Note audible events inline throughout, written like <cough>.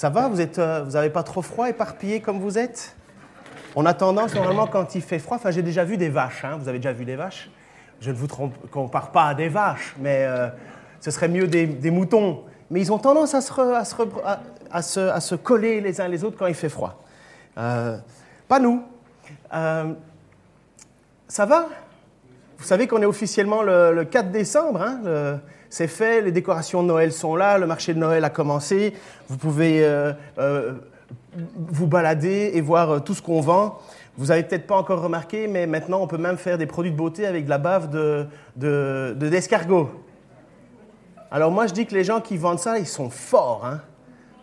Ça va Vous n'avez euh, vous pas trop froid, éparpillé comme vous êtes? On a tendance, normalement, quand il fait froid, enfin j'ai déjà vu des vaches, hein. vous avez déjà vu des vaches? Je ne vous compare pas à des vaches, mais euh, ce serait mieux des, moutons. Mais ils ont tendance à se, à, se, à, se, coller les uns les autres quand il fait froid. Euh, pas nous. ça va? Vous savez qu'on est officiellement le, 4 décembre, hein, c'est fait, les décorations de Noël sont là, le marché de Noël a commencé, vous pouvez euh, euh, vous balader et voir euh, tout ce qu'on vend. Vous n'avez peut-être pas encore remarqué, mais maintenant on peut même faire des produits de beauté avec de la bave de, d'escargot. Alors moi je dis que les gens qui vendent ça, ils sont forts. Hein.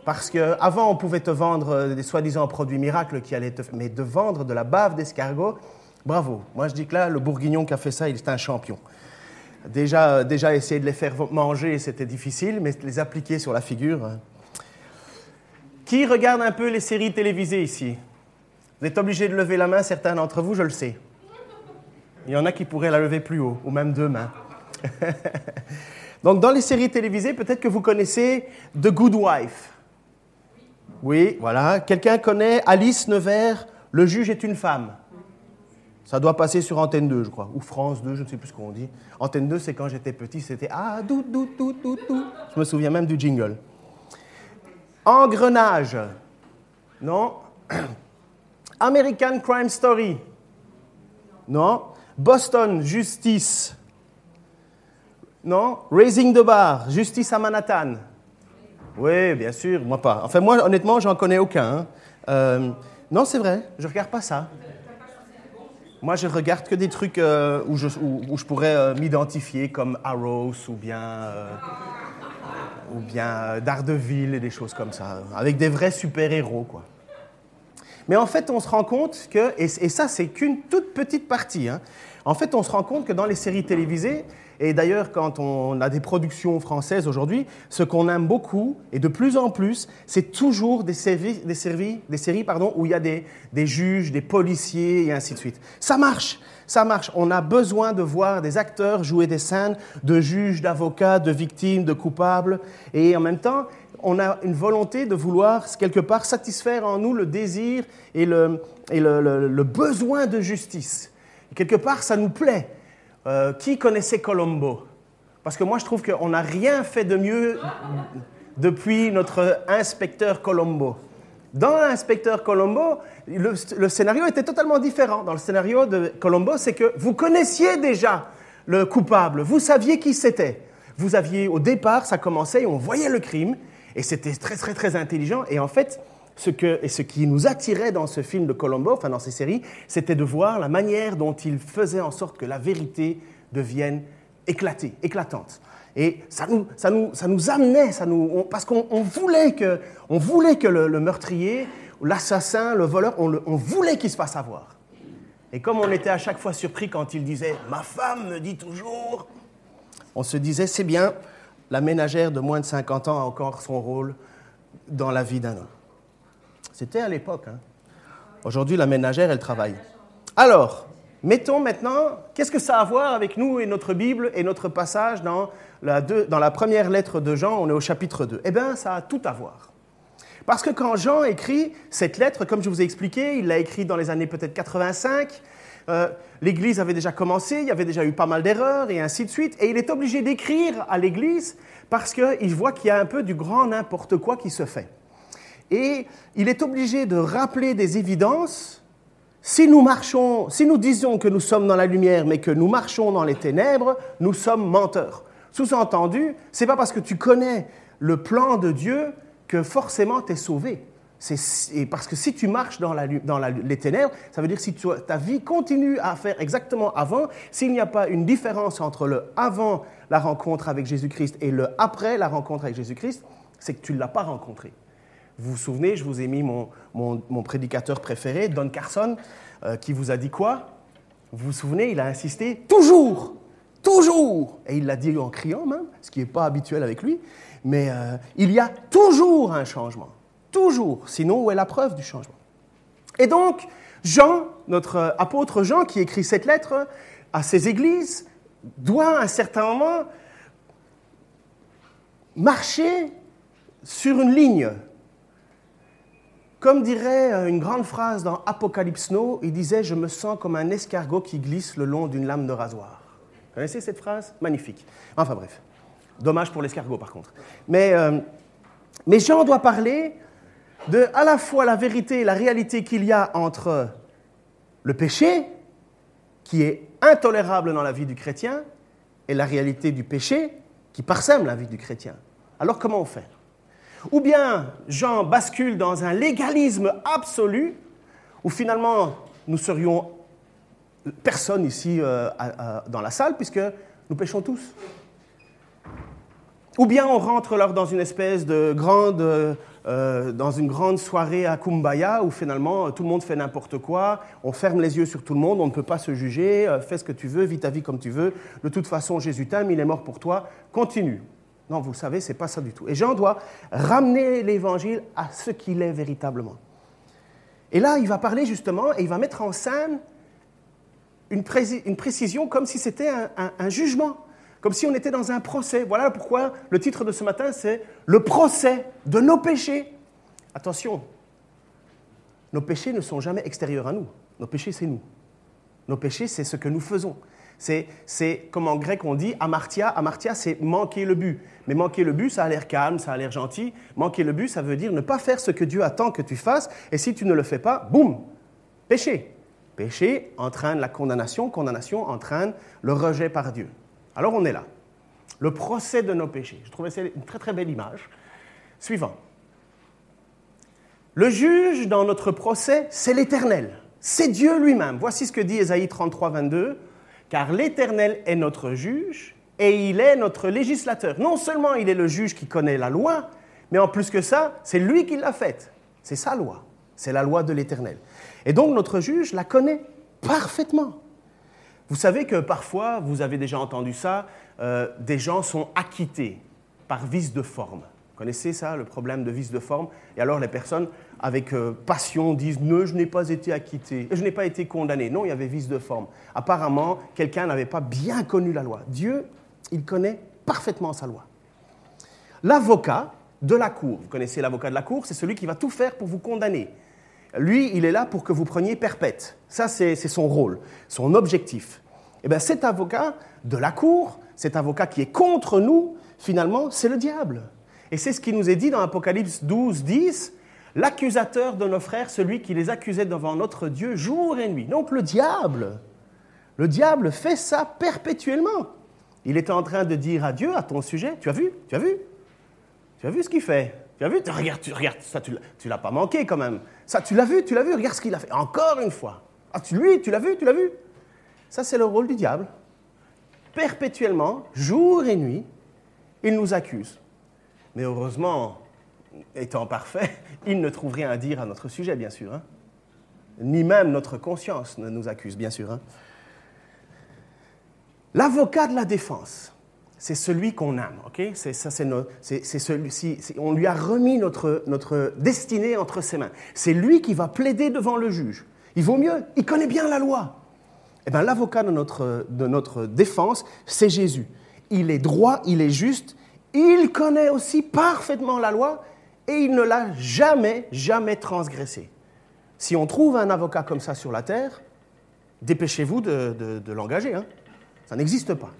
parce qu'avant on pouvait te vendre des soi-disant produits miracles qui allaient te... Mais de vendre de la bave d'escargot, bravo. Moi je dis que là, le bourguignon qui a fait ça, il est un champion. Déjà, déjà essayer de les faire manger, c'était difficile, mais les appliquer sur la figure. Qui regarde un peu les séries télévisées ici? Vous êtes obligé de lever la main, certains d'entre vous, je le sais. Il y en a qui pourraient la lever plus haut, ou même deux mains. <laughs> Donc, dans les séries télévisées, peut-être que vous connaissez The Good Wife. Oui, voilà. Quelqu'un connaît Alice Nevers, Le juge est une femme. Ça doit passer sur Antenne 2, je crois, ou France 2, je ne sais plus ce qu'on dit. Antenne 2, c'est quand j'étais petit, c'était Ah, dou, dou, dou, dou, dou. Je me souviens même du jingle. Engrenage. Non. <clears throat> American Crime Story. Non. Boston Justice. Non. Raising the Bar. Justice à Manhattan. Oui, bien sûr, moi pas. Enfin, moi, honnêtement, j'en connais aucun. Hein. Euh, non, c'est vrai, je regarde pas ça. Moi, je regarde que des trucs euh, où, je, où, je, pourrais euh, m'identifier comme Arrows ou bien, euh, ou bien Daredevil et des choses comme ça, avec des vrais super-héros, quoi. Mais en fait, on se rend compte que, et, ça, c'est qu'une toute petite partie, hein, en fait, on se rend compte que dans les séries télévisées, et d'ailleurs, quand on a des productions françaises aujourd'hui, ce qu'on aime beaucoup, et de plus en plus, c'est toujours des séries, des séries, des séries pardon, où il y a des, juges, des policiers, et ainsi de suite. Ça marche, ça marche. On a besoin de voir des acteurs jouer des scènes de juges, d'avocats, de victimes, de coupables, et en même temps, on a une volonté de vouloir, quelque part, satisfaire en nous le désir et le, le besoin de justice. quelque part, ça nous plaît. Euh, qui connaissait Colombo? Parce que moi, je trouve qu'on n'a rien fait de mieux depuis notre inspecteur Colombo. Dans l'inspecteur Colombo, le, scénario était totalement différent. Dans le scénario de Colombo, c'est que vous connaissiez déjà le coupable, vous saviez qui c'était. Vous aviez, au départ, ça commençait, on voyait le crime, et c'était très, très, très intelligent. Et en fait, ce, que, et ce qui nous attirait dans ce film de Colombo, enfin dans ces séries, c'était de voir la manière dont il faisait en sorte que la vérité devienne éclatée, éclatante. Et ça nous, ça nous, ça nous amenait, ça nous, parce qu'on voulait que, on voulait que le, meurtrier, l'assassin, le voleur, on, on voulait qu'il se fasse avoir. Et comme on était à chaque fois surpris quand il disait ⁇ Ma femme me dit toujours ⁇ on se disait ⁇ C'est bien, la ménagère de moins de 50 ans a encore son rôle dans la vie d'un homme. C'était à l'époque. Hein. Aujourd'hui, la ménagère, elle travaille. Alors, mettons maintenant, qu'est-ce que ça a à voir avec nous et notre Bible et notre passage dans la, première lettre de Jean, on est au chapitre 2 Eh bien, ça a tout à voir. Parce que quand Jean écrit cette lettre, comme je vous ai expliqué, il l'a écrit dans les années peut-être 85, euh, l'Église avait déjà commencé, il y avait déjà eu pas mal d'erreurs et ainsi de suite, et il est obligé d'écrire à l'Église parce qu'il voit qu'il y a un peu du grand n'importe quoi qui se fait. Et il est obligé de rappeler des évidences. Si nous marchons, si nous disons que nous sommes dans la lumière, mais que nous marchons dans les ténèbres, nous sommes menteurs. Sous-entendu, c'est pas parce que tu connais le plan de Dieu que forcément tu es sauvé. C'est parce que si tu marches dans, les ténèbres, ça veut dire que si ta vie continue à faire exactement avant, s'il n'y a pas une différence entre le avant la rencontre avec Jésus-Christ et le après la rencontre avec Jésus-Christ, c'est que tu ne l'as pas rencontré. Vous vous souvenez, je vous ai mis mon, prédicateur préféré, Don Carson, euh, qui vous a dit quoi? Vous vous souvenez, il a insisté toujours, toujours, et il l'a dit en criant même, ce qui n'est pas habituel avec lui, mais euh, il y a toujours un changement, toujours, sinon où est la preuve du changement? Et donc, Jean, notre apôtre Jean, qui écrit cette lettre à ses églises, doit à un certain moment marcher sur une ligne Comme dirait euh, une grande phrase dans Apocalypse Now, il disait Je me sens comme un escargot qui glisse le long d'une lame de rasoir. Vous connaissez cette phrase? Magnifique. Enfin bref. Dommage pour l'escargot par contre. Mais, euh, mais Jean doit parler de à la fois la vérité et la réalité qu'il y a entre le péché, qui est intolérable dans la vie du chrétien, et la réalité du péché, qui parsème la vie du chrétien. Alors comment on fait? Ou bien Jean bascule dans un légalisme absolu, où finalement nous serions personne ici euh, dans la salle, puisque nous péchons tous. Ou bien on rentre alors dans une espèce de grande, euh, grande soirée à Kumbaya où finalement tout le monde fait n'importe quoi, on ferme les yeux sur tout le monde, on ne peut pas se juger, euh, fais ce que tu veux, vis ta vie comme tu veux, de toute façon Jésus t'aime, il est mort pour toi, continue. Non, vous le savez, c'est pas ça du tout. Et Jean doit ramener l'évangile à ce qu'il est véritablement. Et là, il va parler justement et il va mettre en scène une, précision comme si c'était un jugement comme si on était dans un procès. Voilà pourquoi le titre de ce matin, c'est Le procès de nos péchés. Attention, nos péchés ne sont jamais extérieurs à nous. Nos péchés, c'est nous. Nos péchés, c'est ce que nous faisons. C'est, comme en grec on dit, amartia. Amartia, c'est manquer le but. Mais manquer le but, ça a l'air calme, ça a l'air gentil. Manquer le but, ça veut dire ne pas faire ce que Dieu attend que tu fasses. Et si tu ne le fais pas, boum, péché. Péché entraîne la condamnation, condamnation entraîne le rejet par Dieu. Alors on est là. Le procès de nos péchés. Je trouvais c'est une très très belle image. Suivant. Le juge dans notre procès, c'est l'Éternel. C'est Dieu lui-même. Voici ce que dit Ésaïe 33, 22. Car l'Éternel est notre juge et il est notre législateur. Non seulement il est le juge qui connaît la loi, mais en plus que ça, c'est lui qui l'a faite. C'est sa loi. C'est la loi de l'Éternel. Et donc notre juge la connaît parfaitement. Vous savez que parfois, vous avez déjà entendu ça, euh, des gens sont acquittés par vice de forme. Vous connaissez ça, le problème de vice de forme? Et alors les personnes, avec euh, passion, disent Non, je n'ai pas été acquitté, je n'ai pas été condamné. Non, il y avait vice de forme. Apparemment, quelqu'un n'avait pas bien connu la loi. Dieu, il connaît parfaitement sa loi. L'avocat de la cour, vous connaissez l'avocat de la cour, c'est celui qui va tout faire pour vous condamner. Lui, il est là pour que vous preniez perpète. Ça, c'est son rôle, son objectif. Et eh bien, cet avocat de la cour, cet avocat qui est contre nous, finalement, c'est le diable. Et c'est ce qui nous est dit dans Apocalypse 12, 10. L'accusateur de nos frères, celui qui les accusait devant notre Dieu jour et nuit. Donc le diable, le diable fait ça perpétuellement. Il est en train de dire à Dieu à ton sujet, tu as vu, tu as vu, tu as vu ce qu'il fait, tu as vu, regarde, tu, regarde ça, tu l'as pas manqué quand même. Ça, tu l'as vu, tu l'as vu, regarde ce qu'il a fait. Encore une fois. Ah, tu, lui, tu l'as vu, tu l'as vu. Ça, c'est le rôle du diable. Perpétuellement, jour et nuit, il nous accuse. Mais heureusement, étant parfait, il ne trouve rien à dire à notre sujet, bien sûr. Hein. Ni même notre conscience ne nous accuse, bien sûr. Hein. L'avocat de la défense, c'est celui qu'on aime, ok? C'est, ça, c'est, celui, on lui a remis notre, notre destinée entre ses mains. C'est lui qui va plaider devant le juge. Il vaut mieux, il connaît bien la loi. Eh bien, l'avocat de notre, de notre défense, c'est Jésus. Il est droit, il est juste, il connaît aussi parfaitement la loi et il ne l'a jamais, jamais transgressée. Si on trouve un avocat comme ça sur la terre, dépêchez-vous de, de, l'engager. Hein. Ça n'existe pas.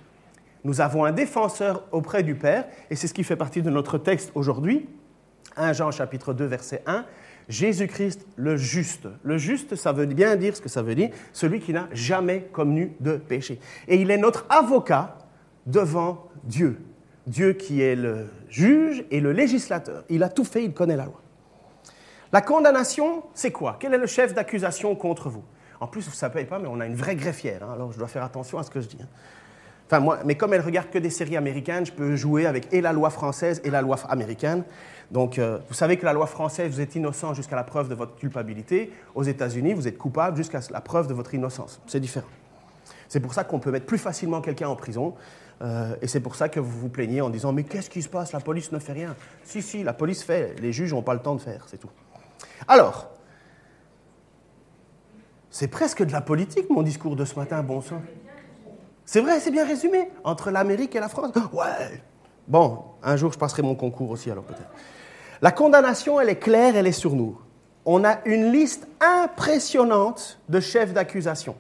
Nous avons un défenseur auprès du Père, et c'est ce qui fait partie de notre texte aujourd'hui, 1 Jean chapitre 2 verset 1. Jésus-Christ le juste. Le juste, ça veut bien dire ce que ça veut dire, celui qui n'a jamais commis de péché. Et il est notre avocat devant Dieu. Dieu qui est le juge et le législateur. Il a tout fait, il connaît la loi. La condamnation, c'est quoi? Quel est le chef d'accusation contre vous? En plus, vous ne savez pas, mais on a une vraie greffière, hein, alors je dois faire attention à ce que je dis. Hein. Enfin, moi, mais comme elle regarde que des séries américaines, je peux jouer avec et la loi française et la loi américaine. Donc, euh, vous savez que la loi française, vous êtes innocent jusqu'à la preuve de votre culpabilité. Aux États-Unis, vous êtes coupable jusqu'à la preuve de votre innocence. C'est différent. C'est pour ça qu'on peut mettre plus facilement quelqu'un en prison. Euh, et c'est pour ça que vous vous plaignez en disant Mais qu'est-ce qui se passe? La police ne fait rien. Si, si, la police fait. Les juges n'ont pas le temps de faire, c'est tout. Alors, c'est presque de la politique, mon discours de ce matin, bon sang. C'est vrai, c'est bien résumé. Entre l'Amérique et la France. Ouais. Bon, un jour, je passerai mon concours aussi, alors peut-être. La condamnation, elle est claire, elle est sur nous. on a une liste impressionnante de chefs d'accusation.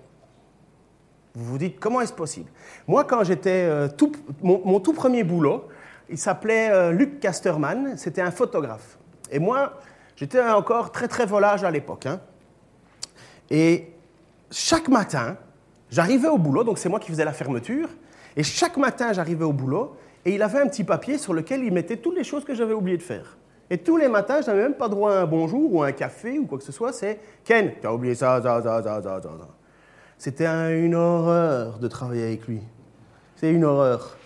Vous vous dites, comment est-ce possible? Moi, quand j'étais euh, tout, mon, tout premier boulot, il s'appelait euh, Luc Casterman, c'était un photographe. Et moi, j'étais encore très très volage à l'époque. Hein. Et chaque matin, j'arrivais au boulot, donc c'est moi qui faisais la fermeture, et chaque matin, j'arrivais au boulot, et il avait un petit papier sur lequel il mettait toutes les choses que j'avais oublié de faire. Et tous les matins, je n'avais même pas droit à un bonjour ou un café ou quoi que ce soit. C'est Ken, tu as oublié ça, ça, ça, ça, ça, ça. C'était une horreur de travailler avec lui. C'est une horreur.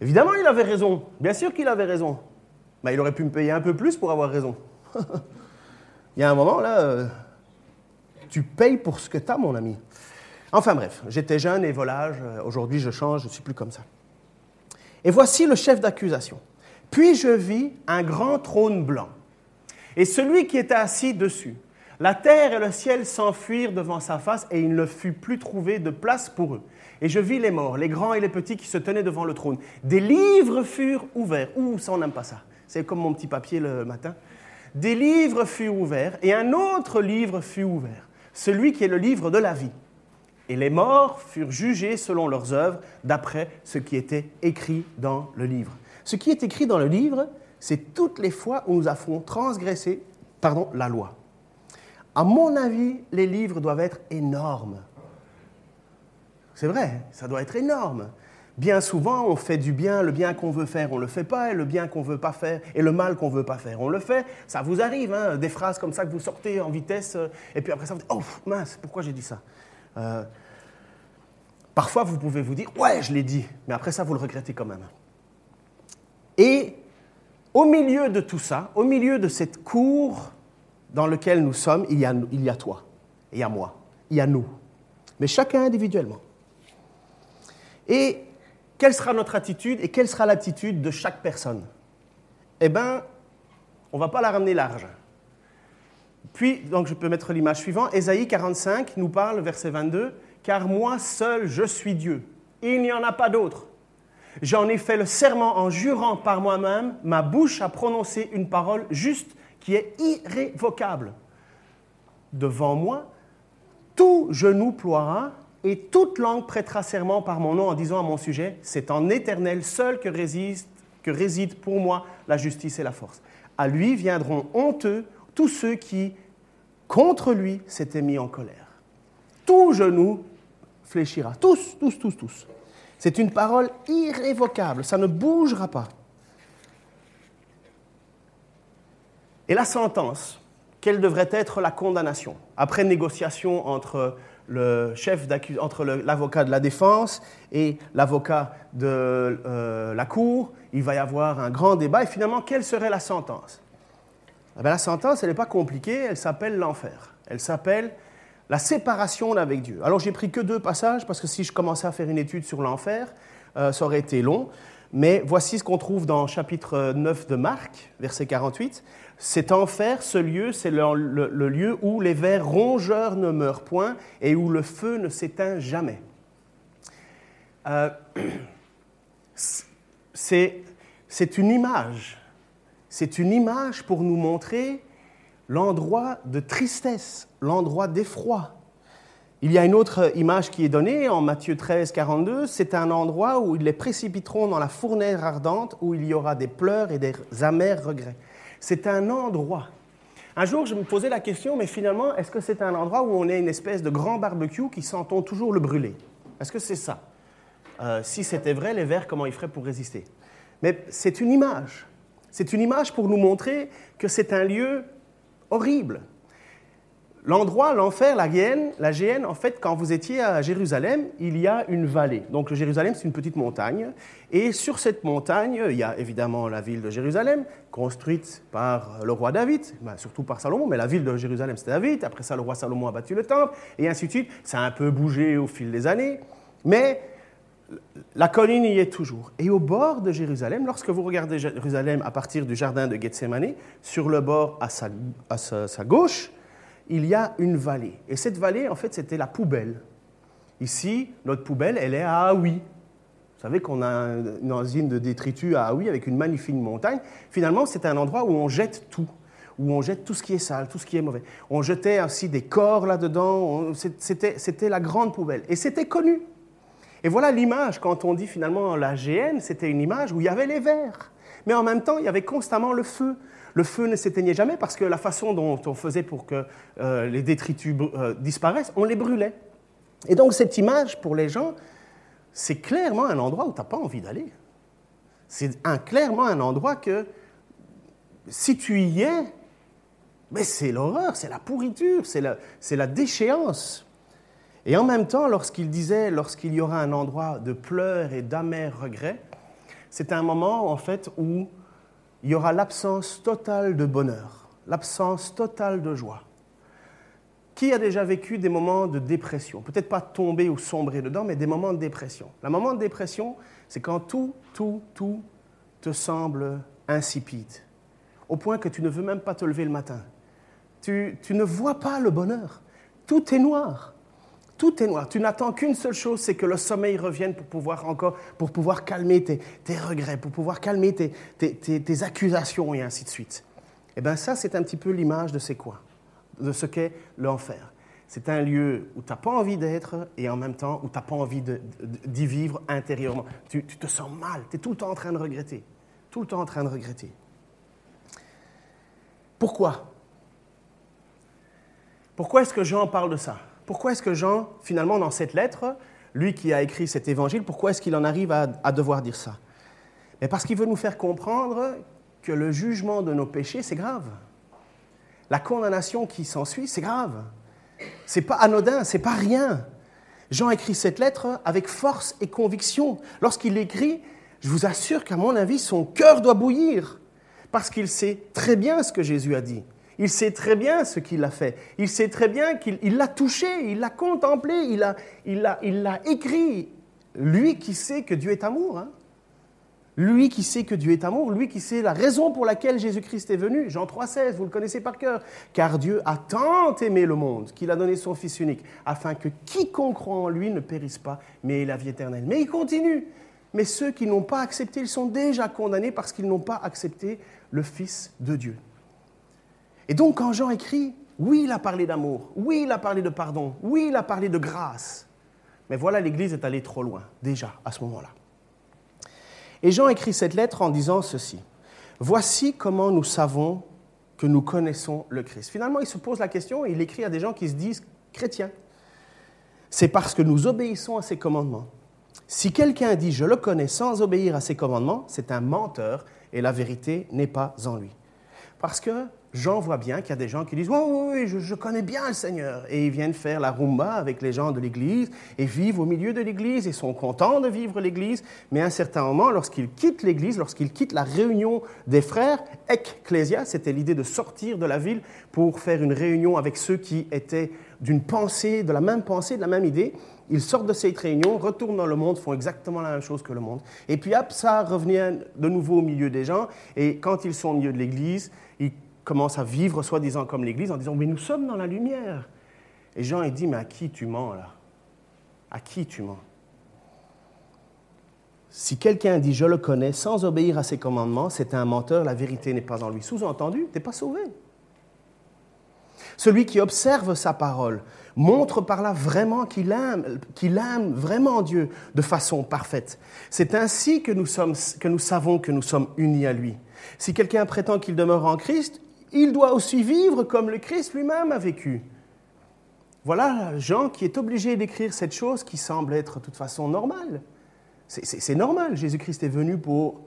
Évidemment, il avait raison. Bien sûr qu'il avait raison. Mais il aurait pu me payer un peu plus pour avoir raison. <laughs> il y a un moment, là, euh, tu payes pour ce que tu as, mon ami. Enfin bref, j'étais jeune et volage. Aujourd'hui, je change, je ne suis plus comme ça. Et voici le chef d'accusation. Puis je vis un grand trône blanc, et celui qui était assis dessus. La terre et le ciel s'enfuirent devant sa face, et il ne fut plus trouvé de place pour eux. Et je vis les morts, les grands et les petits qui se tenaient devant le trône. Des livres furent ouverts. Ouh, ça, on n'aime pas ça. C'est comme mon petit papier le matin. Des livres furent ouverts, et un autre livre fut ouvert, celui qui est le livre de la vie. Et les morts furent jugés selon leurs œuvres, d'après ce qui était écrit dans le livre. Ce qui est écrit dans le livre, c'est toutes les fois où nous avons transgressé pardon, la loi. À mon avis, les livres doivent être énormes. C'est vrai, ça doit être énorme. Bien souvent, on fait du bien, le bien qu'on veut faire, on ne le fait pas, et le bien qu'on veut pas faire, et le mal qu'on ne veut pas faire, on le fait. Ça vous arrive, hein, des phrases comme ça que vous sortez en vitesse, euh, et puis après ça, vous dites, oh mince, pourquoi j'ai dit ça? Euh, Parfois, vous pouvez vous dire, ouais, je l'ai dit, mais après ça, vous le regrettez quand même. Et au milieu de tout ça, au milieu de cette cour dans laquelle nous sommes, il y a, il y a toi, il y a moi, il y a nous, mais chacun individuellement. Et quelle sera notre attitude et quelle sera l'attitude de chaque personne? Eh bien, on ne va pas la ramener large. Puis, donc je peux mettre l'image suivante, Ésaïe 45 nous parle, verset 22, Car moi seul je suis Dieu, il n'y en a pas d'autre. J'en ai fait le serment en jurant par moi-même, ma bouche a prononcé une parole juste qui est irrévocable. Devant moi, tout genou ploiera et toute langue prêtera serment par mon nom en disant à mon sujet, c'est en éternel seul que réside, que réside pour moi la justice et la force. À lui viendront honteux tous ceux qui, contre lui, s'étaient mis en colère. Tout genou fléchira. Tous, tous, tous, tous. C'est une parole irrévocable, ça ne bougera pas. Et la sentence, quelle devrait être la condamnation Après négociation entre le chef entre l'avocat de la défense et l'avocat de euh, la cour, il va y avoir un grand débat. Et finalement, quelle serait la sentence? Eh La sentence, elle n'est pas compliquée, elle s'appelle l'enfer. Elle s'appelle la séparation avec Dieu. Alors j'ai pris que deux passages parce que si je commençais à faire une étude sur l'enfer, euh, ça aurait été long. Mais voici ce qu'on trouve dans chapitre 9 de Marc, verset 48. Cet enfer, ce lieu, c'est le, lieu où les vers rongeurs ne meurent point et où le feu ne s'éteint jamais. Euh, <clears throat> c'est une image. C'est une image pour nous montrer l'endroit de tristesse, l'endroit d'effroi. Il y a une autre image qui est donnée en Matthieu 13, 42. C'est un endroit où ils les précipiteront dans la fournaise ardente, où il y aura des pleurs et des amers regrets. C'est un endroit. Un jour, je me posais la question, mais finalement, est-ce que c'est un endroit où on est une espèce de grand barbecue qui sentons toujours le brûler? Est-ce que c'est ça? Euh, Si c'était vrai, les vers, comment ils feraient pour résister? Mais c'est une image. C'est une image pour nous montrer que c'est un lieu horrible. L'endroit, l'enfer, la Géhenne, la Géhenne, en fait, quand vous étiez à Jérusalem, il y a une vallée. Donc Jérusalem, c'est une petite montagne. Et sur cette montagne, il y a évidemment la ville de Jérusalem, construite par le roi David, ben, surtout par Salomon, mais la ville de Jérusalem, c'est David. Après ça, le roi Salomon a bâti le temple, et ainsi de suite. Ça a un peu bougé au fil des années. Mais la colline y est toujours. Et au bord de Jérusalem, lorsque vous regardez Jérusalem à partir du jardin de Gethsemane, sur le bord à sa, gauche, il y a une vallée. Et cette vallée, en fait, c'était la poubelle. Ici, notre poubelle, elle est à Aoui. Vous savez qu'on a une usine de détritus à Aoui avec une magnifique montagne. Finalement, c'est un endroit où on jette tout, où on jette tout ce qui est sale, tout ce qui est mauvais. On jetait aussi des corps là-dedans, c'était la grande poubelle. Et c'était connu. Et voilà l'image, quand on dit finalement la GN, c'était une image où il y avait les vers. Mais en même temps, il y avait constamment le feu. Le feu ne s'éteignait jamais parce que la façon dont on faisait pour que euh, les détritus euh, disparaissent, on les brûlait. Et donc cette image, pour les gens, c'est clairement un endroit où tu n'as pas envie d'aller. C'est clairement un endroit que, si tu y es, mais c'est l'horreur, c'est la pourriture, c'est la, la déchéance. Et en même temps, lorsqu'il disait, lorsqu'il y aura un endroit de pleurs et d'amers regrets, c'est un moment en fait où il y aura l'absence totale de bonheur, l'absence totale de joie. Qui a déjà vécu des moments de dépression? Peut-être pas tomber ou sombrer dedans, mais des moments de dépression. Le moment de dépression, c'est quand tout, tout, tout te semble insipide, au point que tu ne veux même pas te lever le matin. Tu, tu ne vois pas le bonheur. Tout est noir. Tout est noir. Tu n'attends qu'une seule chose, c'est que le sommeil revienne pour pouvoir encore, pour pouvoir calmer tes, regrets, pour pouvoir calmer tes, accusations et ainsi de suite. Eh bien, ça, c'est un petit peu l'image de c'est quoi, de ce qu'est l'enfer. C'est un lieu où tu n'as pas envie d'être et en même temps où tu n'as pas envie d'y vivre intérieurement. Tu, tu te sens mal, tu es tout le temps en train de regretter. Tout le temps en train de regretter. Pourquoi? Pourquoi est-ce que Jean parle de ça? Pourquoi est-ce que Jean, finalement, dans cette lettre, lui qui a écrit cet évangile, pourquoi est-ce qu'il en arrive à, devoir dire ça? Mais Parce qu'il veut nous faire comprendre que le jugement de nos péchés, c'est grave. La condamnation qui s'ensuit, c'est grave. C'est pas anodin, c'est pas rien. Jean écrit cette lettre avec force et conviction. Lorsqu'il l'écrit, je vous assure qu'à mon avis, son cœur doit bouillir, parce qu'il sait très bien ce que Jésus a dit. Il sait très bien ce qu'il a fait. Il sait très bien qu'il l'a touché, il l'a contemplé, il l'a il il écrit. Lui qui sait que Dieu est amour. Hein. Lui qui sait que Dieu est amour, lui qui sait la raison pour laquelle Jésus-Christ est venu. Jean 3,16, vous le connaissez par cœur. Car Dieu a tant aimé le monde qu'il a donné son Fils unique, afin que quiconque croit en lui ne périsse pas, mais ait la vie éternelle. Mais il continue. Mais ceux qui n'ont pas accepté, ils sont déjà condamnés parce qu'ils n'ont pas accepté le Fils de Dieu. Et donc quand Jean écrit, oui, il a parlé d'amour, oui, il a parlé de pardon, oui, il a parlé de grâce. Mais voilà, l'Église est allée trop loin, déjà, à ce moment-là. Et Jean écrit cette lettre en disant ceci. Voici comment nous savons que nous connaissons le Christ. Finalement, il se pose la question et il écrit à des gens qui se disent chrétiens. C'est parce que nous obéissons à ses commandements. Si quelqu'un dit je le connais sans obéir à ses commandements, c'est un menteur et la vérité n'est pas en lui. Parce que Jean voit bien qu'il y a des gens qui disent Oui, oui, oui, je, connais bien le Seigneur. Et ils viennent faire la rumba avec les gens de l'Église et vivent au milieu de l'Église et sont contents de vivre l'Église. Mais à un certain moment, lorsqu'ils quittent l'Église, lorsqu'ils quittent la réunion des frères, ecclésia, c'était l'idée de sortir de la ville pour faire une réunion avec ceux qui étaient d'une pensée, de la même pensée, de la même idée. Ils sortent de cette réunion, retournent dans le monde, font exactement la même chose que le monde. Et puis hop, ça revient de nouveau au milieu des gens. Et quand ils sont au milieu de l'Église, ils commence à vivre soi-disant comme l'Église en disant, mais nous sommes dans la lumière. Et Jean, il dit, mais à qui tu mens là? À qui tu mens? Si quelqu'un dit, je le connais, sans obéir à ses commandements, c'est un menteur, la vérité n'est pas en lui. Sous-entendu, tu n'es pas sauvé. Celui qui observe sa parole montre par là vraiment qu'il aime, qu'il aime vraiment Dieu de façon parfaite. C'est ainsi que nous, sommes, que nous savons que nous sommes unis à lui. Si quelqu'un prétend qu'il demeure en Christ, il doit aussi vivre comme le Christ lui-même a vécu. Voilà Jean qui est obligé d'écrire cette chose qui semble être de toute façon normale. C'est normal, Jésus-Christ est venu pour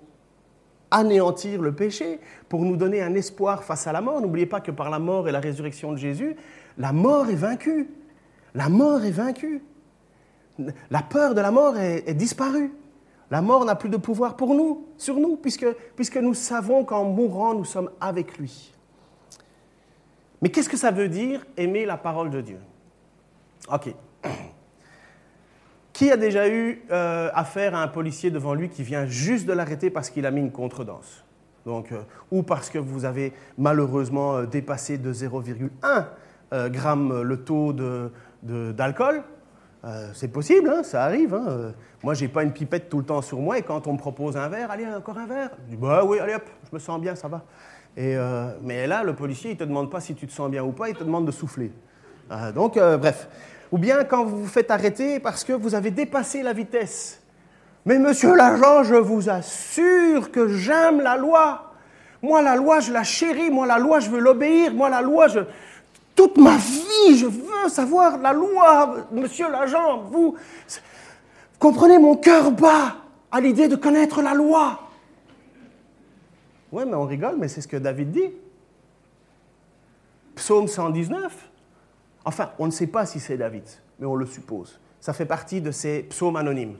anéantir le péché, pour nous donner un espoir face à la mort. N'oubliez pas que par la mort et la résurrection de Jésus, la mort est vaincue. La mort est vaincue. La peur de la mort est, disparue. La mort n'a plus de pouvoir pour nous, sur nous, puisque nous savons qu'en mourant, nous sommes avec lui. Mais qu'est-ce que ça veut dire aimer la parole de Dieu? Ok. <clears throat> Qui a déjà eu euh, affaire à un policier devant lui qui vient juste de l'arrêter parce qu'il a mis une contredanse? Euh, Ou parce que vous avez malheureusement euh, dépassé de 0,1 gramme le taux d'alcool? C'est possible, hein, ça arrive. Hein. Moi, je n'ai pas une pipette tout le temps sur moi et quand on me propose un verre, allez, encore un verre Je dis, bah oui, allez hop, je me sens bien, ça va. Euh, mais là, le policier, il ne te demande pas si tu te sens bien ou pas, il te demande de souffler. Euh, donc, euh, bref. Ou bien quand vous vous faites arrêter parce que vous avez dépassé la vitesse. Mais monsieur l'agent, je vous assure que j'aime la loi. Moi, la loi, je la chéris. Moi, la loi, je veux l'obéir. Moi, la loi, je... Toute ma vie, je veux savoir la loi. Monsieur l'agent, vous... comprenez, mon cœur bat à l'idée de connaître la loi. Oui, mais on rigole, mais c'est ce que David dit. Psaume 119. Enfin, on ne sait pas si c'est David, mais on le suppose. Ça fait partie de ces psaumes anonymes.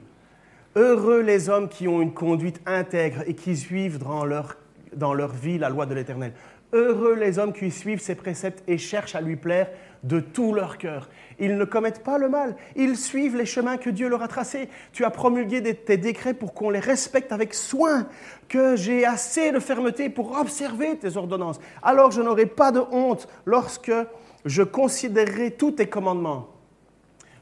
Heureux les hommes qui ont une conduite intègre et qui suivent dans leur, dans leur vie la loi de l'Éternel. Heureux les hommes qui suivent ses préceptes et cherchent à lui plaire de tout leur cœur. Ils ne commettent pas le mal, ils suivent les chemins que Dieu leur a tracés. Tu as promulgué tes décrets pour qu'on les respecte avec soin, que j'ai assez de fermeté pour observer tes ordonnances. Alors je n'aurai pas de honte lorsque je considérerai tous tes commandements.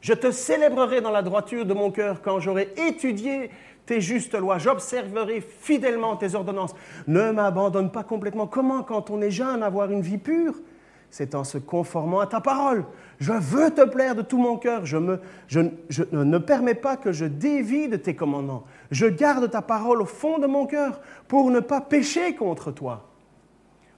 Je te célébrerai dans la droiture de mon cœur quand j'aurai étudié tes justes lois. J'observerai fidèlement tes ordonnances. Ne m'abandonne pas complètement. Comment, quand on est jeune, avoir une vie pure? C'est en se conformant à ta parole. Je veux te plaire de tout mon cœur. Je, ne permets pas que je dévie de tes commandements. Je garde ta parole au fond de mon cœur pour ne pas pécher contre toi.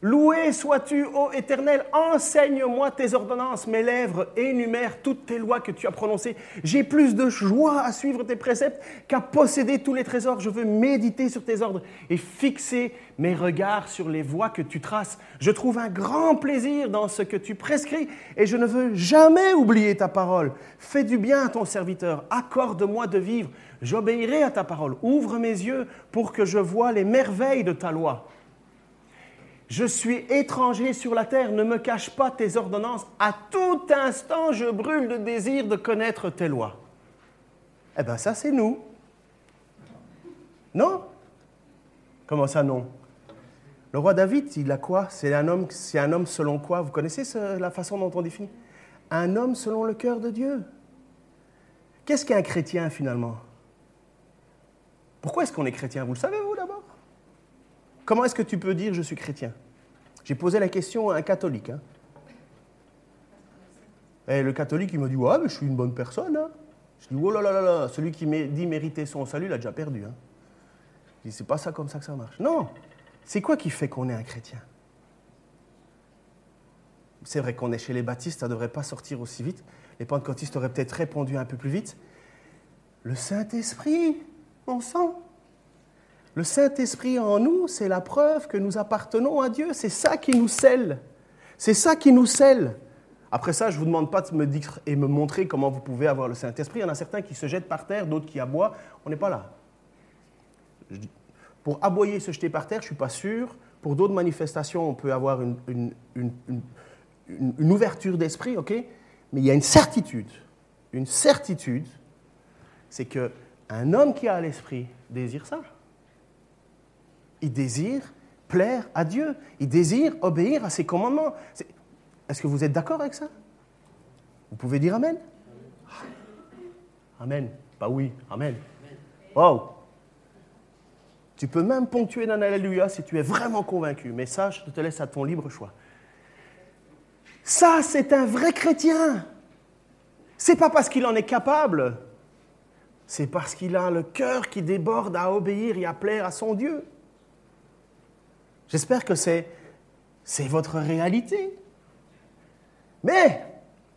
Loué sois-tu, ô Éternel, enseigne-moi tes ordonnances, mes lèvres énumèrent toutes tes lois que tu as prononcées. J'ai plus de joie à suivre tes préceptes qu'à posséder tous les trésors. Je veux méditer sur tes ordres et fixer mes regards sur les voies que tu traces. Je trouve un grand plaisir dans ce que tu prescris et je ne veux jamais oublier ta parole. Fais du bien à ton serviteur, accorde-moi de vivre, j'obéirai à ta parole. Ouvre mes yeux pour que je voie les merveilles de ta loi. Je suis étranger sur la terre, ne me cache pas tes ordonnances. À tout instant, je brûle de désir de connaître tes lois. Eh bien, ça, c'est nous. Non? Comment ça, non? Le roi David, il a quoi? C'est un, homme, un homme selon quoi? Vous connaissez la façon dont on définit? Un homme selon le cœur de Dieu. Qu'est-ce qu'un chrétien, finalement? Pourquoi est-ce qu'on est chrétien? Vous le savez, Comment est-ce que tu peux dire je suis chrétien? J'ai posé la question à un catholique. Hein. Et le catholique, il m'a dit Ouais, mais je suis une bonne personne. Hein. Je dis Oh là là là là, celui qui dit mériter son salut, il a déjà perdu. Hein. Je dis C'est pas ça comme ça que ça marche. Non C'est quoi qui fait qu'on est un chrétien? C'est vrai qu'on est chez les baptistes, ça ne devrait pas sortir aussi vite. Les pentecôtistes auraient peut-être répondu un peu plus vite. Le Saint-Esprit, on sent. Le Saint-Esprit en nous, c'est la preuve que nous appartenons à Dieu. C'est ça qui nous scelle. C'est ça qui nous scelle. Après ça, je ne vous demande pas de me dire et me montrer comment vous pouvez avoir le Saint-Esprit. Il y en a certains qui se jettent par terre, d'autres qui aboient. On n'est pas là. Pour aboyer, se jeter par terre, je ne suis pas sûr. Pour d'autres manifestations, on peut avoir une, une ouverture d'esprit, ok? Mais il y a une certitude. Une certitude, c'est qu'un homme qui a l'esprit désire ça. Il désire plaire à Dieu. Il désire obéir à ses commandements. Est-ce que vous êtes d'accord avec ça? Vous pouvez dire Amen Amen. Pas oui, Amen. Wow. Tu peux même ponctuer d'un Alléluia si tu es vraiment convaincu. Mais ça, je te laisse à ton libre choix. Ça, c'est un vrai chrétien. C'est pas parce qu'il en est capable. C'est parce qu'il a le cœur qui déborde à obéir et à plaire à son Dieu. J'espère que c'est, c'est votre réalité. Mais,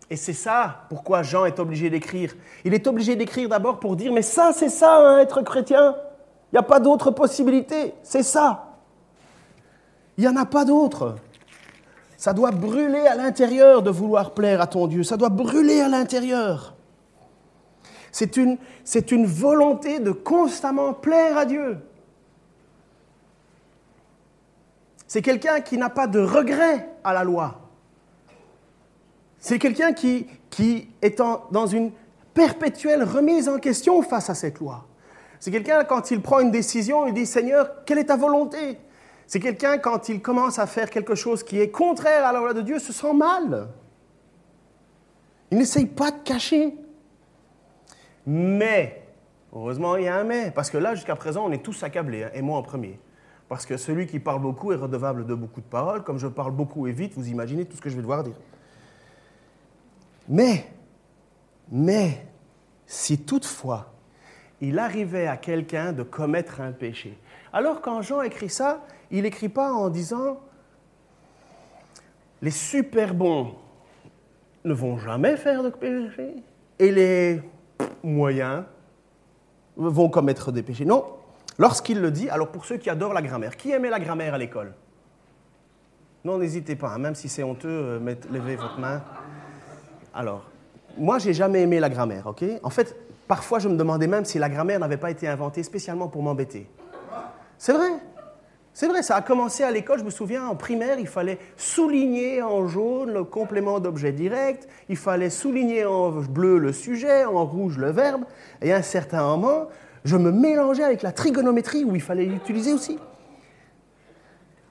et c'est ça pourquoi Jean est obligé d'écrire. Il est obligé d'écrire d'abord pour dire, mais ça, c'est ça, hein, être chrétien. Il n'y a pas d'autre possibilité. C'est ça. Il n'y en a pas d'autre. Ça doit brûler à l'intérieur de vouloir plaire à ton Dieu. Ça doit brûler à l'intérieur. C'est une, c'est une volonté de constamment plaire à Dieu. C'est quelqu'un qui n'a pas de regret à la loi. C'est quelqu'un qui, qui est dans une perpétuelle remise en question face à cette loi. C'est quelqu'un, quand il prend une décision, il dit Seigneur, quelle est ta volonté? C'est quelqu'un, quand il commence à faire quelque chose qui est contraire à la loi de Dieu, se sent mal. Il n'essaye pas de cacher. Mais, heureusement, il y a un mais, parce que là, jusqu'à présent, on est tous accablés, hein, et moi en premier Parce que celui qui parle beaucoup est redevable de beaucoup de paroles. Comme je parle beaucoup et vite, vous imaginez tout ce que je vais devoir dire. Mais, mais, si toutefois il arrivait à quelqu'un de commettre un péché. Alors quand Jean écrit ça, il n'écrit pas en disant les super bons ne vont jamais faire de péché et les moyens vont commettre des péchés. Non, lorsqu'il le dit, alors pour ceux qui adorent la grammaire, qui aimait la grammaire à l'école? Non, n'hésitez pas, hein, même si c'est honteux, euh, levez votre main. Alors, moi, j'ai jamais aimé la grammaire, ok? En fait, parfois, je me demandais même si la grammaire n'avait pas été inventée spécialement pour m'embêter. C'est vrai. C'est vrai, ça a commencé à l'école, je me souviens, en primaire, il fallait souligner en jaune le complément d'objet direct, il fallait souligner en bleu le sujet, en rouge le verbe, et à un certain moment, je me mélangeais avec la trigonométrie où il fallait l'utiliser aussi.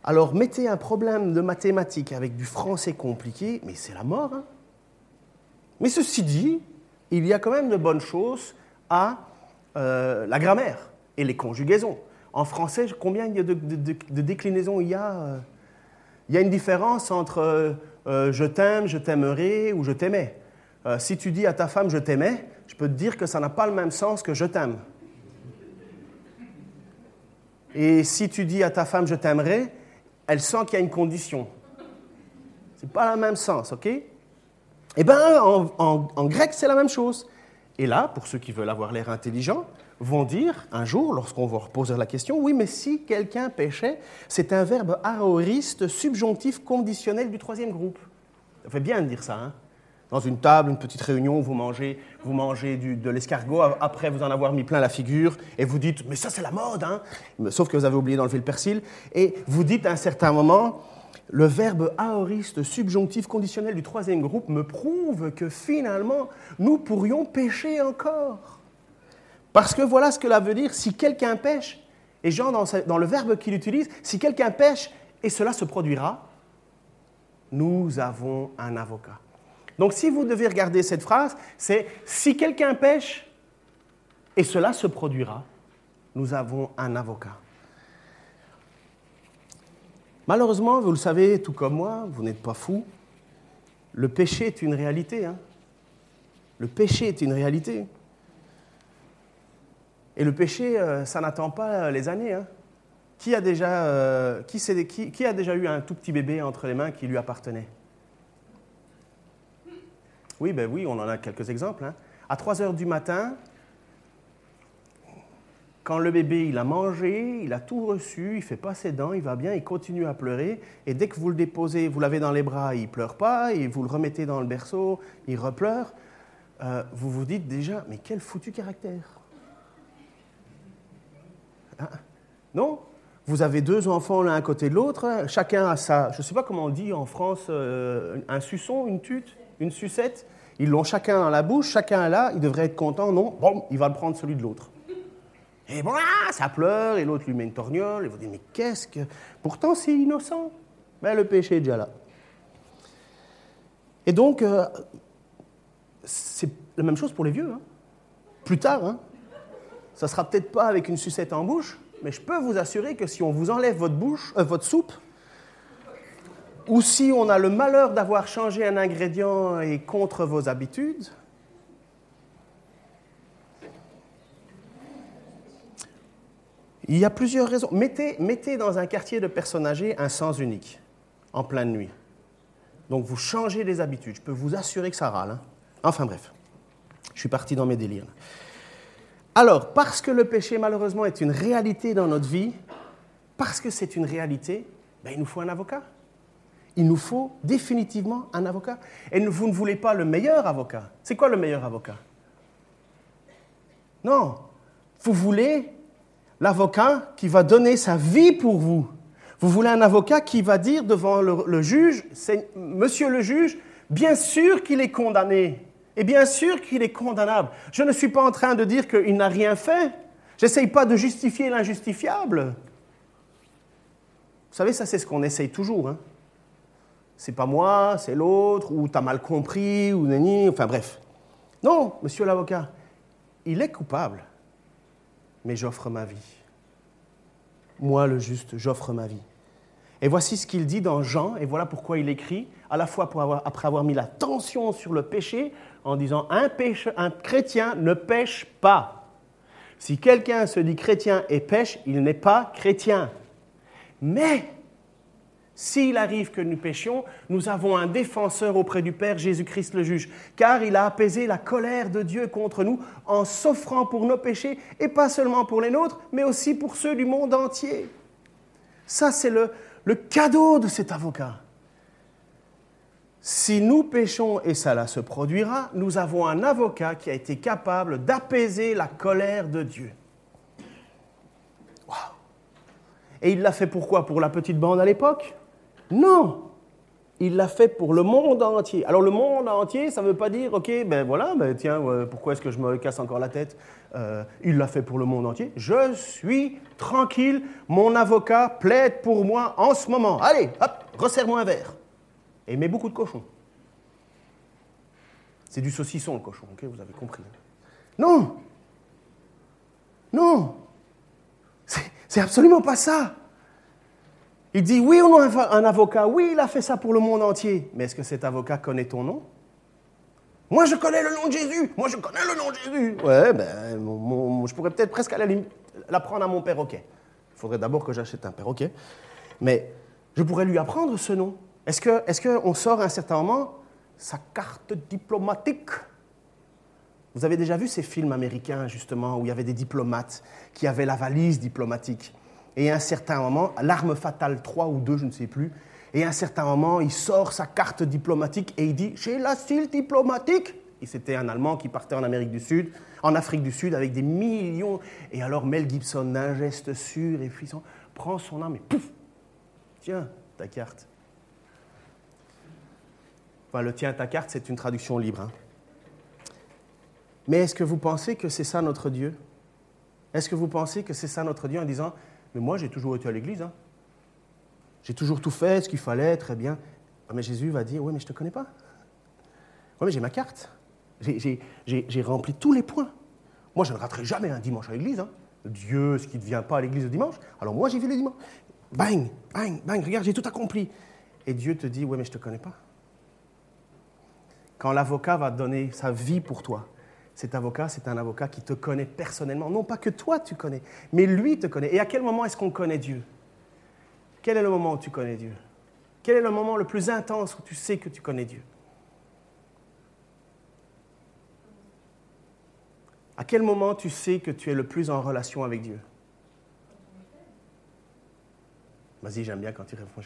Alors mettez un problème de mathématiques avec du français compliqué, mais c'est la mort. Hein mais ceci dit, il y a quand même de bonnes choses à euh, la grammaire et les conjugaisons. En français, combien de, de, déclinaisons il y a euh? Il y a une différence entre euh, je t'aime, je t'aimerai ou je t'aimais. si tu dis à ta femme je t'aimais, je peux te dire que ça n'a pas le même sens que je t'aime. Et si tu dis à ta femme je t'aimerai, elle sent qu'il y a une condition. Ce n'est pas le même sens, ok? Eh bien, en, grec, c'est la même chose. Et là, pour ceux qui veulent avoir l'air intelligents, vont dire un jour, lorsqu'on va reposer la question, oui, mais si quelqu'un péchait, c'est un verbe aoriste subjonctif conditionnel du troisième groupe. Ça fait bien de dire ça. Hein? Dans une table, une petite réunion, vous mangez, vous mangez de l'escargot, après vous en avoir mis plein la figure, et vous dites, mais ça c'est la mode, hein sauf que vous avez oublié d'enlever le persil, et vous dites à un certain moment, le verbe aoriste subjonctif conditionnel du troisième groupe me prouve que finalement, nous pourrions pécher encore. Parce que voilà ce que cela veut dire, si quelqu'un pêche, et Jean, dans, le verbe qu'il utilise, si quelqu'un pêche, et cela se produira, nous avons un avocat. Donc si vous devez regarder cette phrase, c'est si quelqu'un pêche, et cela se produira, nous avons un avocat. Malheureusement, vous le savez tout comme moi, vous n'êtes pas fou, le péché est une réalité. Hein. Le péché est une réalité. Et le péché, euh, ça n'attend pas les années. Hein. Qui, a déjà, euh, qui, a déjà eu un tout petit bébé entre les mains qui lui appartenait? Oui, ben oui, on en a quelques exemples. Hein. À 3 heures du matin, quand le bébé, il a mangé, il a tout reçu, il fait pas ses dents, il va bien, il continue à pleurer. Et dès que vous le déposez, vous l'avez dans les bras, il pleure pas, et vous le remettez dans le berceau, il repleure. Euh, vous vous dites déjà, mais quel foutu caractère. Hein? non? Vous avez deux enfants l'un à côté de l'autre, chacun a sa, je ne sais pas comment on dit en France, euh, un suçon, une tute, une sucette. Ils l'ont chacun dans la bouche, chacun là, il devrait être content, non? Bon, il va le prendre celui de l'autre. Et voilà, ça pleure, et l'autre lui met une torgnole, et vous dites, mais qu'est-ce que... Pourtant, c'est innocent. Mais le péché est déjà là. Et donc, euh, c'est la même chose pour les vieux. Hein. Plus tard, hein. ça sera peut-être pas avec une sucette en bouche, mais je peux vous assurer que si on vous enlève votre, bouche, euh, votre soupe, ou si on a le malheur d'avoir changé un ingrédient et contre vos habitudes, Il y a plusieurs raisons. Mettez, dans un quartier de personnes âgées un sens unique, en pleine nuit. Donc vous changez les habitudes. Je peux vous assurer que ça râle. Hein. Enfin bref, je suis parti dans mes délires. Alors, parce que le péché malheureusement est une réalité dans notre vie, parce que c'est une réalité, ben, il nous faut un avocat. Il nous faut définitivement un avocat. Et vous ne voulez pas le meilleur avocat. C'est quoi le meilleur avocat? Non, vous voulez l'avocat qui va donner sa vie pour vous. Vous voulez un avocat qui va dire devant le, juge, Monsieur le juge, bien sûr qu'il est condamné, et bien sûr qu'il est condamnable. Je ne suis pas en train de dire qu'il n'a rien fait. J'essaye pas de justifier l'injustifiable. Vous savez, ça c'est ce qu'on essaye toujours. Hein. C'est pas moi, c'est l'autre, ou t'as mal compris, ou nani, enfin bref. Non, monsieur l'avocat, il est coupable mais j'offre ma vie. moi le juste, j'offre ma vie. Et voici ce qu'il dit dans Jean, et voilà pourquoi il écrit, à la fois pour avoir, après avoir mis la tension sur le péché, en disant un, un chrétien ne pêche pas. Si quelqu'un se dit chrétien et pêche, il n'est pas chrétien. Mais s'il arrive que nous péchions, nous avons un défenseur auprès du Père, Jésus-Christ le juge, car il a apaisé la colère de Dieu contre nous en s'offrant pour nos péchés, et pas seulement pour les nôtres, mais aussi pour ceux du monde entier. Ça, c'est le, cadeau de cet avocat. Si nous péchons et cela se produira, nous avons un avocat qui a été capable d'apaiser la colère de Dieu. Et il l'a fait pourquoi? Pour la petite bande à l'époque? Non, il l'a fait pour le monde entier. Alors le monde entier, ça ne veut pas dire, ok, ben voilà, ben tiens, pourquoi est-ce que je me casse encore la tête euh, Il l'a fait pour le monde entier. Je suis tranquille, mon avocat plaide pour moi en ce moment. Allez, hop, resserre-moi un verre. Et mets beaucoup de cochon. C'est du saucisson le cochon, ok, vous avez compris. Non, non, c'est absolument pas ça. Il dit, oui, on a un avocat, oui, il a fait ça pour le monde entier. Mais est-ce que cet avocat connaît ton nom? Moi, je connais le nom de Jésus. Moi, je connais le nom de Jésus. Ouais, ben, je pourrais peut-être presque l'apprendre à mon perroquet. Il faudrait d'abord que j'achète un perroquet. Mais je pourrais lui apprendre ce nom. Est-ce qu'on est qu'on sort à un certain moment sa carte diplomatique? Vous avez déjà vu ces films américains, justement, où il y avait des diplomates qui avaient la valise diplomatique? Et à un certain moment, l'arme fatale 3 ou 2, je ne sais plus, et à un certain moment, il sort sa carte diplomatique et il dit J'ai l'asile diplomatique. C'était un Allemand qui partait en Amérique du Sud, en Afrique du Sud, avec des millions. Et alors Mel Gibson, d'un geste sûr et puissant, prend son arme et pouf Tiens, ta carte. Enfin, le tiens, ta carte, c'est une traduction libre. Hein. Mais est-ce que vous pensez que c'est ça notre Dieu? Est-ce que vous pensez que c'est ça notre Dieu en disant mais moi, j'ai toujours été à l'église. Hein. J'ai toujours tout fait, ce qu'il fallait, très bien. Ah, mais Jésus va dire, oui, mais je ne te connais pas. Oui, mais j'ai ma carte. J'ai rempli tous les points. Moi, je ne raterai jamais un dimanche à l'église. Hein. Dieu, ce qui ne vient pas à l'église le dimanche. Alors moi, j'y vais le dimanche. Bang, bang, bang, regarde, j'ai tout accompli. Et Dieu te dit, oui, mais je ne te connais pas. Quand l'avocat va donner sa vie pour toi, cet avocat, c'est un avocat qui te connaît personnellement. Non pas que toi tu connais, mais lui te connaît. Et à quel moment est-ce qu'on connaît Dieu? Quel est le moment où tu connais Dieu? Quel est le moment le plus intense où tu sais que tu connais Dieu? À quel moment tu sais que tu es le plus en relation avec Dieu? Vas-y, j'aime bien quand tu réponds,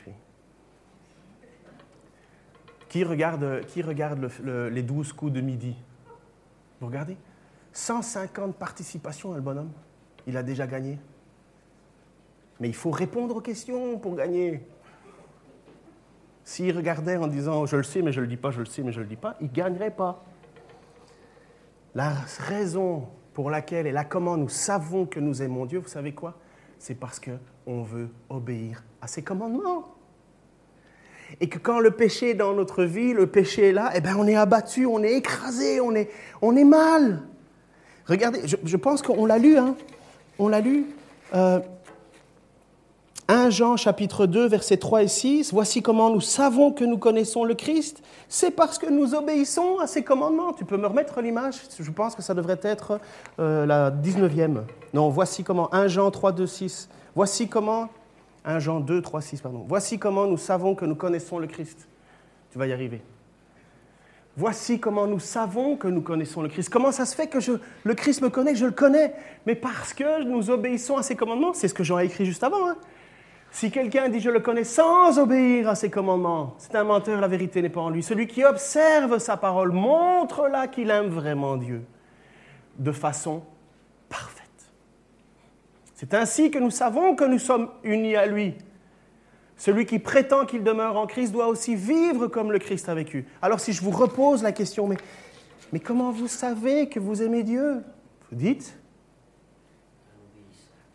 Qui regarde, qui regarde les douze coups de midi? Regardez? 150 participations à le bonhomme. Il a déjà gagné. Mais il faut répondre aux questions pour gagner. S'il regardait en disant je le sais mais je ne le dis pas, je le sais mais je ne le dis pas, il ne gagnerait pas. La raison pour laquelle et là comment nous savons que nous aimons Dieu, vous savez quoi? C'est parce qu'on veut obéir à ses commandements. Et que quand le péché est dans notre vie, le péché est là, eh bien on est abattu, on est écrasé, on est, on est mal. Regardez, je, pense qu'on l'a lu, hein. On l'a lu. 1 euh, Jean chapitre 2, versets 3 et 6. Voici comment nous savons que nous connaissons le Christ. C'est parce que nous obéissons à ses commandements. Tu peux me remettre l'image? Je pense que ça devrait être euh, la 19e. Non, voici comment. 1 Jean 3, 2, 6. Voici comment 1 Jean 2, 3, 6, pardon. Voici comment nous savons que nous connaissons le Christ. Tu vas y arriver. Voici comment nous savons que nous connaissons le Christ. Comment ça se fait que le Christ me connaît, je le connais? Mais parce que nous obéissons à ses commandements. C'est ce que Jean a écrit juste avant. Hein. Si quelqu'un dit je le connais sans obéir à ses commandements, c'est un menteur, la vérité n'est pas en lui. Celui qui observe sa parole montre là qu'il aime vraiment Dieu de façon. C'est ainsi que nous savons que nous sommes unis à lui. Celui qui prétend qu'il demeure en Christ doit aussi vivre comme le Christ a vécu. Alors si je vous repose la question, mais, comment vous savez que vous aimez Dieu? Vous dites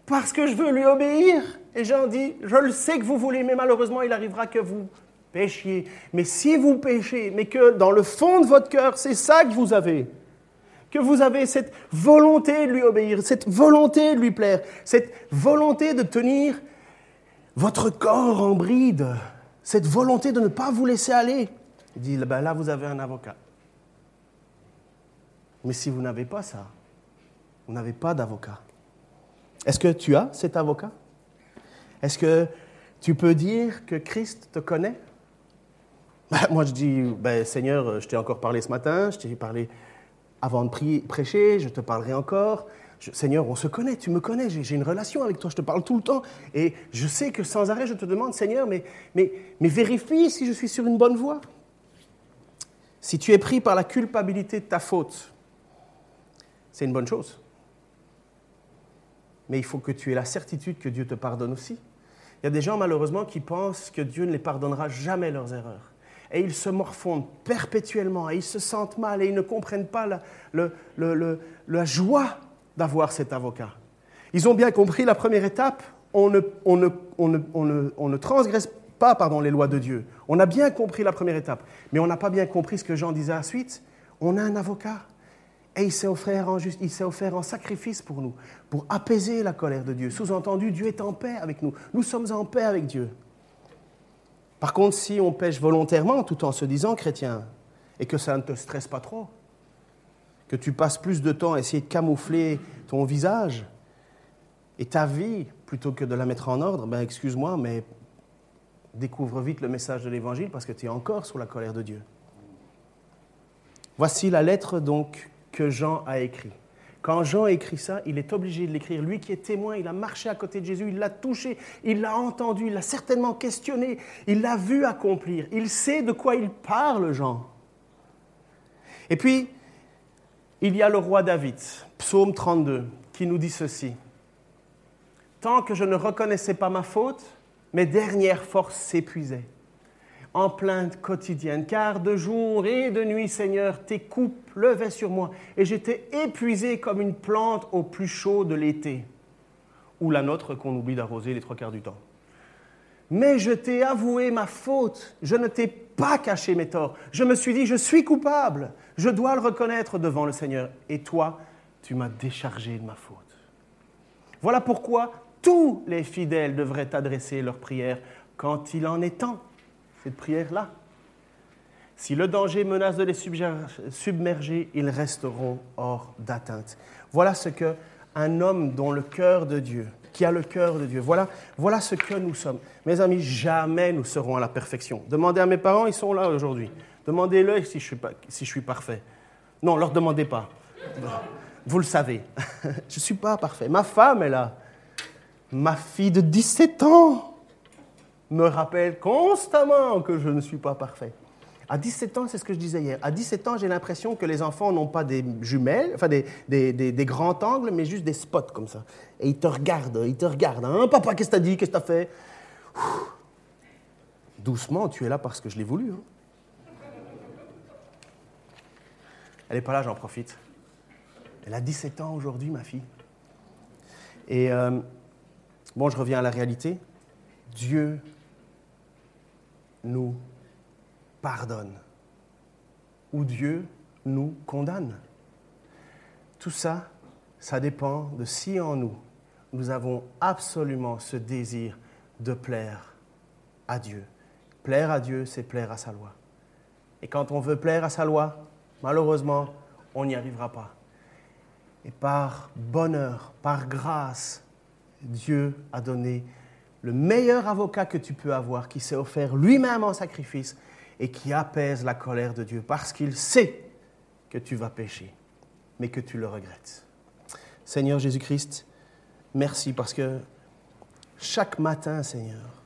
Parce que je veux lui obéir. Et Jean dit, je le sais que vous voulez, mais malheureusement, il arrivera que vous péchiez. Mais si vous péchez, mais que dans le fond de votre cœur, c'est ça que vous avez, que vous avez cette volonté de lui obéir, cette volonté de lui plaire, cette volonté de tenir votre corps en bride, cette volonté de ne pas vous laisser aller. Il dit, ben là, vous avez un avocat. Mais si vous n'avez pas ça, vous n'avez pas d'avocat. Est-ce que tu as cet avocat? Est-ce que tu peux dire que Christ te connaît? Ben, Moi, je dis, ben, Seigneur, je t'ai encore parlé ce matin, je t'ai parlé avant de prêcher, je te parlerai encore. Seigneur, on se connaît, tu me connais, j'ai une relation avec toi, je te parle tout le temps. Et je sais que sans arrêt, je te demande, Seigneur, mais, mais, mais vérifie si je suis sur une bonne voie. Si tu es pris par la culpabilité de ta faute, c'est une bonne chose. Mais il faut que tu aies la certitude que Dieu te pardonne aussi. Il y a des gens malheureusement qui pensent que Dieu ne les pardonnera jamais leurs erreurs et ils se morfondent perpétuellement et ils se sentent mal et ils ne comprennent pas la, joie d'avoir cet avocat. Ils ont bien compris la première étape, on ne, transgresse pas les lois de Dieu. On a bien compris la première étape, mais on n'a pas bien compris ce que Jean disait ensuite. On a un avocat et il s'est offert en sacrifice pour nous, pour apaiser la colère de Dieu. Sous-entendu, Dieu est en paix avec nous. Nous sommes en paix avec Dieu. Par contre, si on pêche volontairement tout en se disant chrétien, et que ça ne te stresse pas trop, que tu passes plus de temps à essayer de camoufler ton visage et ta vie plutôt que de la mettre en ordre, ben excuse-moi, mais découvre vite le message de l'Évangile parce que tu es encore sous la colère de Dieu. Voici la lettre donc que Jean a écrite. Quand Jean écrit ça, il est obligé de l'écrire. Lui qui est témoin, il a marché à côté de Jésus, il l'a touché, il l'a entendu, il l'a certainement questionné, il l'a vu accomplir. Il sait de quoi il parle, Jean. Et puis, il y a le roi David, psaume 32, qui nous dit ceci. Tant que je ne reconnaissais pas ma faute, mes dernières forces s'épuisaient en plainte quotidienne, car de jour et de nuit, Seigneur, tes coupes levaient sur moi, et j'étais épuisé comme une plante au plus chaud de l'été, ou la nôtre qu'on oublie d'arroser les trois quarts du temps. Mais je t'ai avoué ma faute, je ne t'ai pas caché mes torts, je me suis dit, je suis coupable, je dois le reconnaître devant le Seigneur, et toi, tu m'as déchargé de ma faute. Voilà pourquoi tous les fidèles devraient adresser leur prière quand il en est temps cette prière-là. Si le danger menace de les submerger, ils resteront hors d'atteinte. Voilà ce que un homme dont le cœur de Dieu, qui a le cœur de Dieu, voilà, voilà ce que nous sommes. Mes amis, jamais nous serons à la perfection. Demandez à mes parents, ils sont là aujourd'hui. Demandez-le si, je suis si je parfait. Non, leur demandez pas. Vous le savez. <laughs> je ne suis pas parfait. Ma femme est là. Ma fille de 17 ans me rappelle constamment que je ne suis pas parfait. À 17 ans, c'est ce que je disais hier, à 17 ans, j'ai l'impression que les enfants n'ont pas des jumelles, enfin des, des, des, grands angles, mais juste des spots comme ça. Et ils te regardent, ils te regardent. Hein, papa, qu'est-ce que t'as dit? Qu'est-ce que t'as fait Doucement, tu es là parce que je l'ai voulu. Hein. Elle n'est pas là, j'en profite. Elle a 17 ans aujourd'hui, ma fille. Et euh, bon, je reviens à la réalité. Dieu nous pardonne ou Dieu nous condamne. Tout ça, ça dépend de si en nous, nous avons absolument ce désir de plaire à Dieu. Plaire à Dieu, c'est plaire à sa loi. Et quand on veut plaire à sa loi, malheureusement, on n'y arrivera pas. Et par bonheur, par grâce, Dieu a donné le meilleur avocat que tu peux avoir, qui s'est offert lui-même en sacrifice et qui apaise la colère de Dieu parce qu'il sait que tu vas pécher, mais que tu le regrettes. Seigneur Jésus-Christ, merci parce que chaque matin, Seigneur,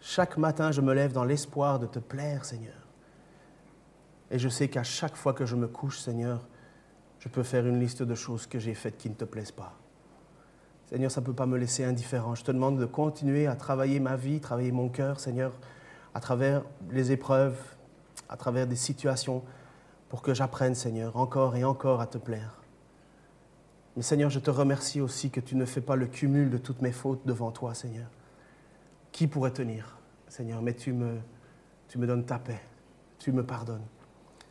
chaque matin, je me lève dans l'espoir de te plaire, Seigneur. Et je sais qu'à chaque fois que je me couche, Seigneur, je peux faire une liste de choses que j'ai faites qui ne te plaisent pas. Seigneur, ça ne peut pas me laisser indifférent. Je te demande de continuer à travailler ma vie, travailler mon cœur, Seigneur, à travers les épreuves, à travers des situations, pour que j'apprenne, Seigneur, encore et encore à te plaire. Mais Seigneur, je te remercie aussi que tu ne fais pas le cumul de toutes mes fautes devant toi, Seigneur. Qui pourrait tenir, Seigneur? Mais tu me, donnes ta paix, tu me pardonnes.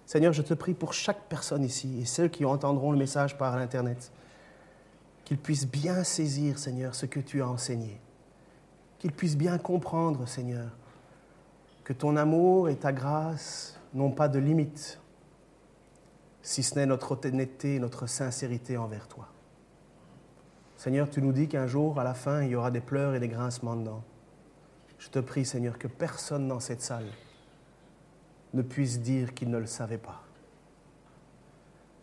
Seigneur, je te prie pour chaque personne ici et ceux qui entendront le message par l'Internet, qu'ils puissent bien saisir, Seigneur, ce que tu as enseigné, qu'ils puissent bien comprendre, Seigneur, que ton amour et ta grâce n'ont pas de limite, si ce n'est notre honnêteté, notre sincérité envers toi. Seigneur, tu nous dis qu'un jour, à la fin, il y aura des pleurs et des grincements dedans. Je te prie, Seigneur, que personne dans cette salle ne puisse dire qu'il ne le savait pas.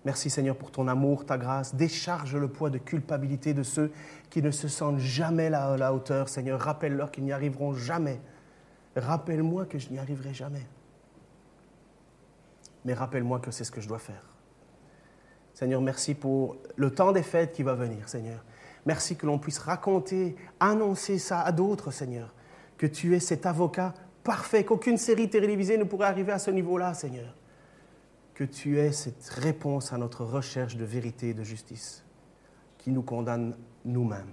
Merci Seigneur pour ton amour, ta grâce. Décharge le poids de culpabilité de ceux qui ne se sentent jamais à la hauteur. Seigneur, rappelle-leur qu'ils n'y arriveront jamais. Rappelle-moi que je n'y arriverai jamais. Mais rappelle-moi que c'est ce que je dois faire. Seigneur, merci pour le temps des fêtes qui va venir, Seigneur. Merci que l'on puisse raconter, annoncer ça à d'autres, Seigneur. Que tu es cet avocat parfait, qu'aucune série télévisée ne pourrait arriver à ce niveau-là, Seigneur. Que tu es cette réponse à notre recherche de vérité et de justice qui nous condamne nous-mêmes.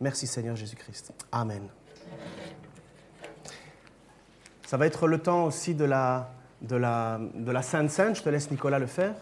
Merci Seigneur Jésus-Christ. Amen. Ça va être le temps aussi de la, de la, de la Sainte. Je te laisse Nicolas le faire.